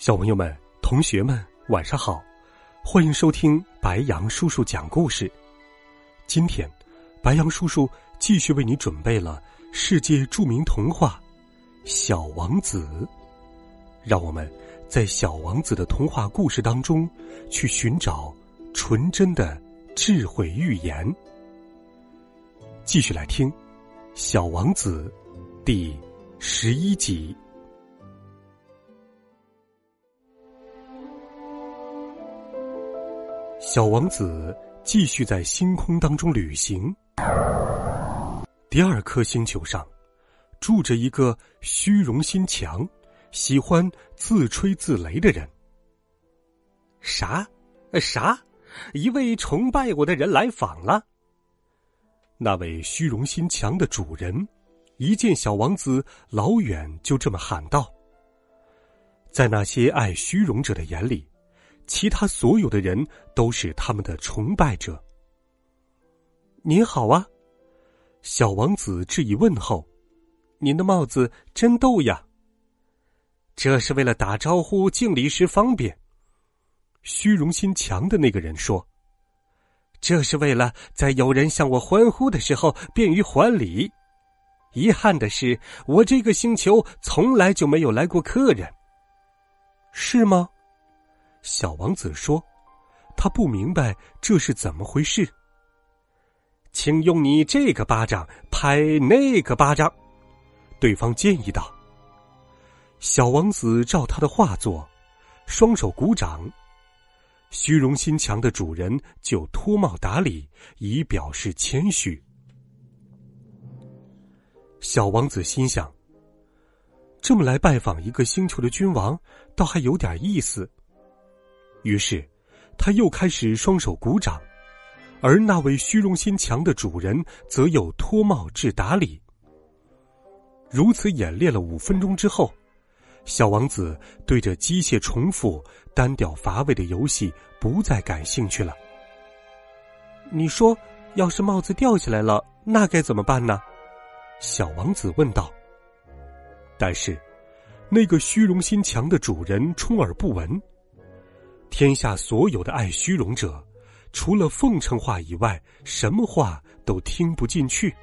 小朋友们、同学们，晚上好！欢迎收听白杨叔叔讲故事。今天，白杨叔叔继续为你准备了世界著名童话《小王子》。让我们在《小王子》的童话故事当中去寻找纯真的智慧寓言。继续来听《小王子》第十一集。小王子继续在星空当中旅行。第二颗星球上，住着一个虚荣心强、喜欢自吹自擂的人。啥？啥？一位崇拜我的人来访了。那位虚荣心强的主人，一见小王子，老远就这么喊道：“在那些爱虚荣者的眼里。”其他所有的人都是他们的崇拜者。您好啊，小王子致以问候。您的帽子真逗呀。这是为了打招呼敬礼时方便。虚荣心强的那个人说：“这是为了在有人向我欢呼的时候便于还礼。”遗憾的是，我这个星球从来就没有来过客人。是吗？小王子说：“他不明白这是怎么回事。”请用你这个巴掌拍那个巴掌，对方建议道。小王子照他的话做，双手鼓掌。虚荣心强的主人就脱帽打礼，以表示谦虚。小王子心想：这么来拜访一个星球的君王，倒还有点意思。于是，他又开始双手鼓掌，而那位虚荣心强的主人则又脱帽致打理。如此演练了五分钟之后，小王子对这机械重复、单调乏味的游戏不再感兴趣了。你说，要是帽子掉下来了，那该怎么办呢？小王子问道。但是，那个虚荣心强的主人充耳不闻。天下所有的爱虚荣者，除了奉承话以外，什么话都听不进去。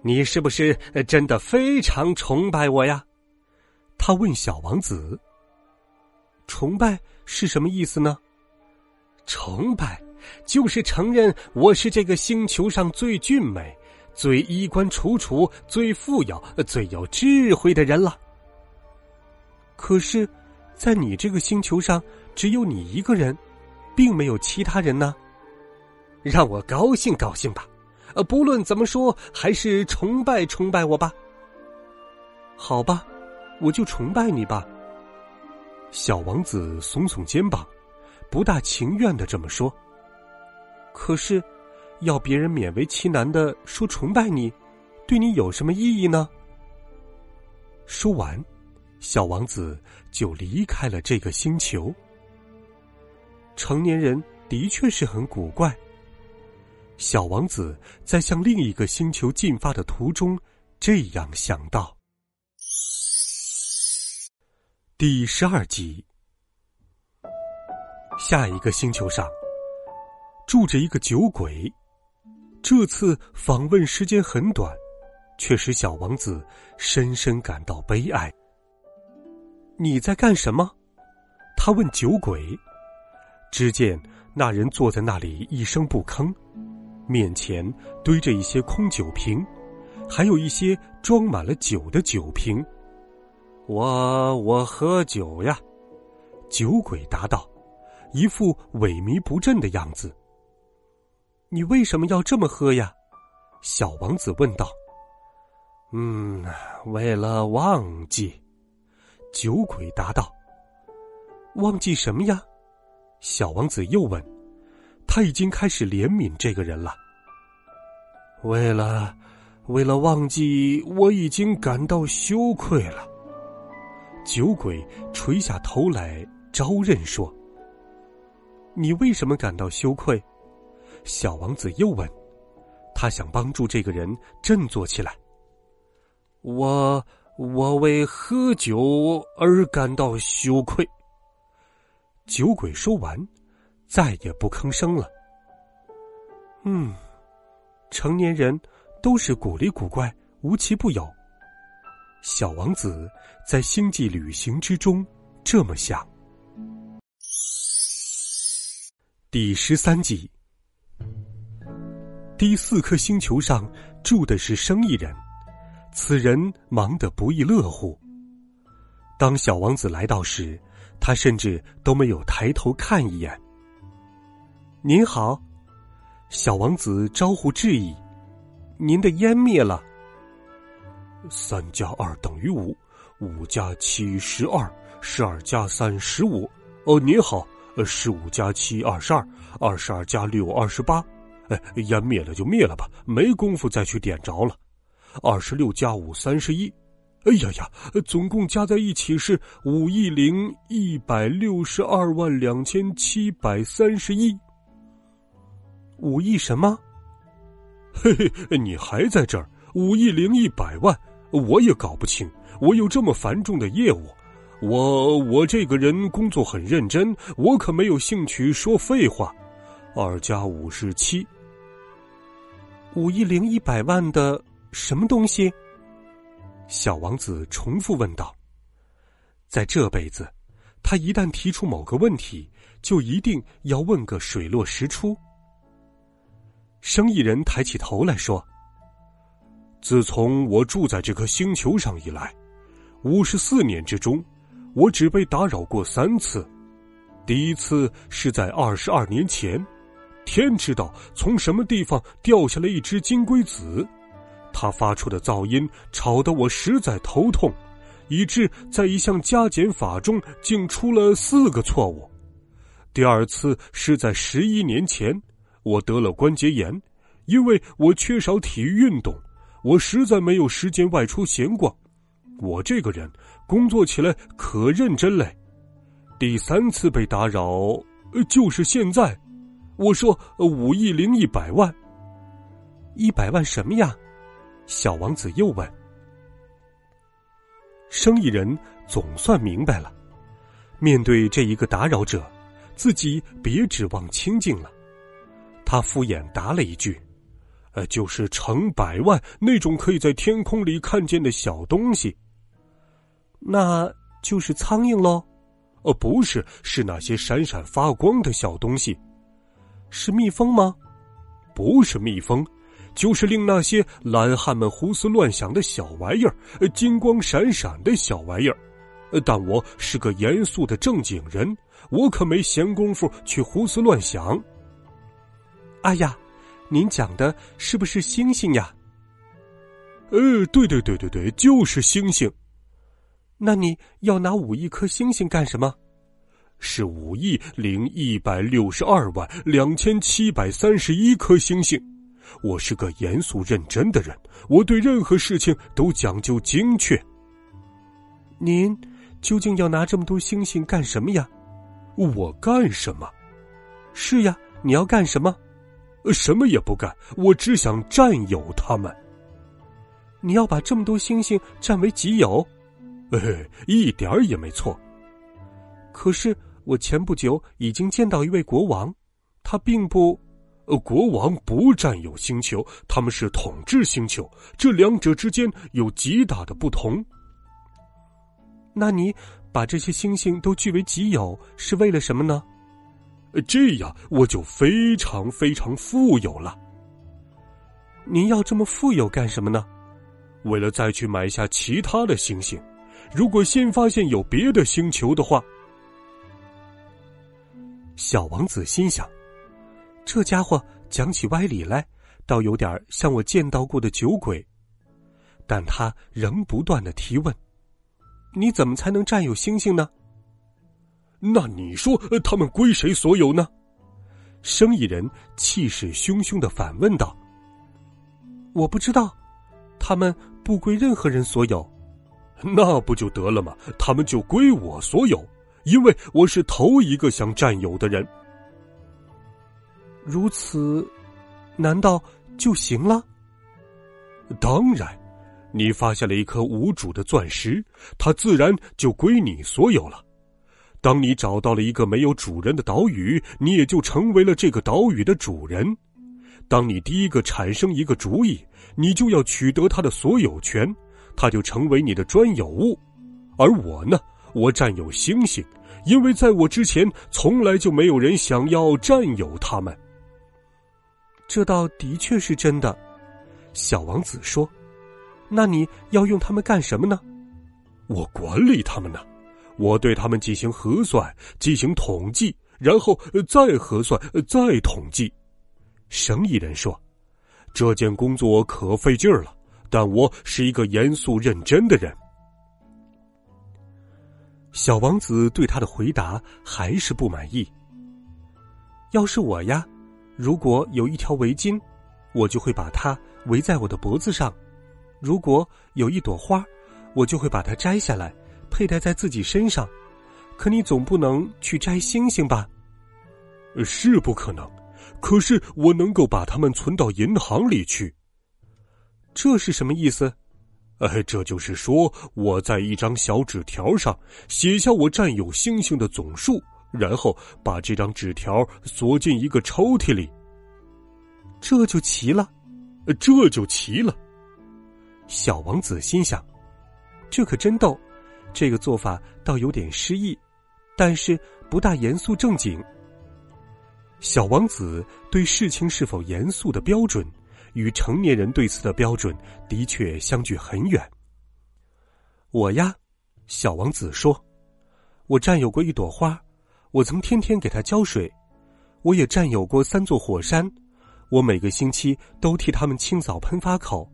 你是不是真的非常崇拜我呀？他问小王子。崇拜是什么意思呢？崇拜就是承认我是这个星球上最俊美、最衣冠楚楚、最富有、最有智慧的人了。可是，在你这个星球上。只有你一个人，并没有其他人呢。让我高兴高兴吧，呃，不论怎么说，还是崇拜崇拜我吧。好吧，我就崇拜你吧。小王子耸耸肩膀，不大情愿的这么说。可是，要别人勉为其难的说崇拜你，对你有什么意义呢？说完，小王子就离开了这个星球。成年人的确是很古怪。小王子在向另一个星球进发的途中，这样想到。第十二集，下一个星球上住着一个酒鬼，这次访问时间很短，却使小王子深深感到悲哀。你在干什么？他问酒鬼。只见那人坐在那里一声不吭，面前堆着一些空酒瓶，还有一些装满了酒的酒瓶。我我喝酒呀，酒鬼答道，一副萎靡不振的样子。你为什么要这么喝呀？小王子问道。嗯，为了忘记。酒鬼答道：“忘记什么呀？”小王子又问：“他已经开始怜悯这个人了。为了，为了忘记，我已经感到羞愧了。”酒鬼垂下头来招认说：“你为什么感到羞愧？”小王子又问：“他想帮助这个人振作起来。”我。我为喝酒而感到羞愧。酒鬼说完，再也不吭声了。嗯，成年人都是古里古怪、无奇不有。小王子在星际旅行之中这么想。第十三集，第四颗星球上住的是生意人。此人忙得不亦乐乎。当小王子来到时，他甚至都没有抬头看一眼。您好，小王子招呼致意：“您的烟灭了。”三加二等于五，五加七十二，十二加三十五。哦，您好，呃，十五加七二十二，二十二加六二十八。哎，烟灭了就灭了吧，没工夫再去点着了。二十六加五三十一，哎呀呀，总共加在一起是五亿零一百六十二万两千七百三十一。五亿什么？嘿嘿，你还在这儿？五亿零一百万，我也搞不清。我有这么繁重的业务，我我这个人工作很认真，我可没有兴趣说废话。二加五是七，五亿零一百万的。什么东西？小王子重复问道。在这辈子，他一旦提出某个问题，就一定要问个水落石出。生意人抬起头来说：“自从我住在这颗星球上以来，五十四年之中，我只被打扰过三次。第一次是在二十二年前，天知道从什么地方掉下了一只金龟子。”他发出的噪音吵得我实在头痛，以致在一项加减法中竟出了四个错误。第二次是在十一年前，我得了关节炎，因为我缺少体育运动，我实在没有时间外出闲逛。我这个人工作起来可认真嘞。第三次被打扰，就是现在。我说五亿零一百万，一百万什么呀？小王子又问：“生意人总算明白了，面对这一个打扰者，自己别指望清静了。他敷衍答了一句：‘呃，就是成百万那种可以在天空里看见的小东西。’那就是苍蝇喽？哦，不是，是那些闪闪发光的小东西。是蜜蜂吗？不是蜜蜂。”就是令那些懒汉们胡思乱想的小玩意儿，金光闪闪的小玩意儿。但我是个严肃的正经人，我可没闲工夫去胡思乱想。哎呀，您讲的是不是星星呀？呃，对对对对对，就是星星。那你要拿五亿颗星星干什么？是五亿零一百六十二万两千七百三十一颗星星。我是个严肃认真的人，我对任何事情都讲究精确。您究竟要拿这么多星星干什么呀？我干什么？是呀，你要干什么？什么也不干，我只想占有它们。你要把这么多星星占为己有？哎，一点也没错。可是我前不久已经见到一位国王，他并不。呃，国王不占有星球，他们是统治星球，这两者之间有极大的不同。那你把这些星星都据为己有，是为了什么呢？这样我就非常非常富有了。您要这么富有干什么呢？为了再去买下其他的星星。如果先发现有别的星球的话，小王子心想。这家伙讲起歪理来，倒有点像我见到过的酒鬼。但他仍不断的提问：“你怎么才能占有星星呢？那你说他们归谁所有呢？生意人气势汹汹的反问道：“我不知道，他们不归任何人所有。那不就得了吗？他们就归我所有，因为我是头一个想占有的人。如此，难道就行了？当然，你发现了一颗无主的钻石，它自然就归你所有了。”当你找到了一个没有主人的岛屿，你也就成为了这个岛屿的主人。当你第一个产生一个主意，你就要取得它的所有权，它就成为你的专有物。而我呢，我占有星星，因为在我之前从来就没有人想要占有它们。这倒的确是真的，小王子说：“那你要用它们干什么呢？”我管理它们呢。我对他们进行核算，进行统计，然后再核算，再统计。生意人说：“这件工作可费劲儿了，但我是一个严肃认真的人。”小王子对他的回答还是不满意。要是我呀，如果有一条围巾，我就会把它围在我的脖子上；如果有一朵花，我就会把它摘下来。佩戴在自己身上，可你总不能去摘星星吧？是不可能，可是我能够把它们存到银行里去。这是什么意思？哎，这就是说我在一张小纸条上写下我占有星星的总数，然后把这张纸条锁进一个抽屉里。这就齐了，这就齐了。小王子心想：这可真逗。这个做法倒有点诗意，但是不大严肃正经。小王子对事情是否严肃的标准，与成年人对此的标准的确相距很远。我呀，小王子说，我占有过一朵花，我曾天天给它浇水；我也占有过三座火山，我每个星期都替它们清扫喷发口，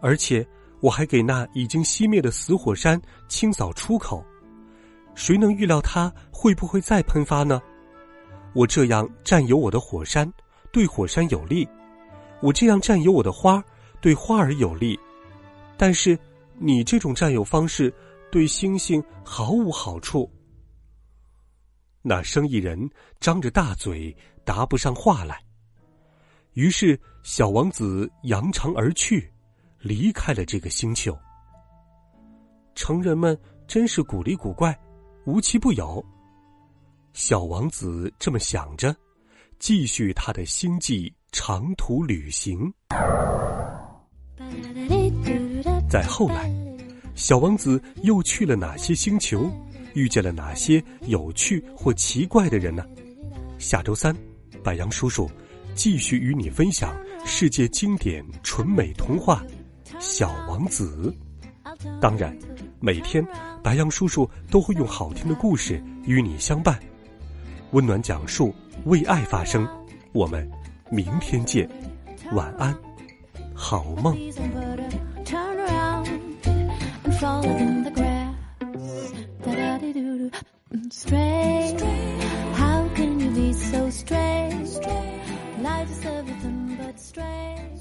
而且。我还给那已经熄灭的死火山清扫出口，谁能预料它会不会再喷发呢？我这样占有我的火山，对火山有利；我这样占有我的花，对花儿有利。但是你这种占有方式，对星星毫无好处。那生意人张着大嘴，答不上话来。于是小王子扬长而去。离开了这个星球，成人们真是古里古怪，无奇不有。小王子这么想着，继续他的星际长途旅行。再后来，小王子又去了哪些星球？遇见了哪些有趣或奇怪的人呢？下周三，白杨叔叔继续与你分享世界经典纯美童话。小王子，当然，每天白杨叔叔都会用好听的故事与你相伴，温暖讲述，为爱发声。我们明天见，晚安，好梦。Strange, how can you be so strange? Life is everything but strange.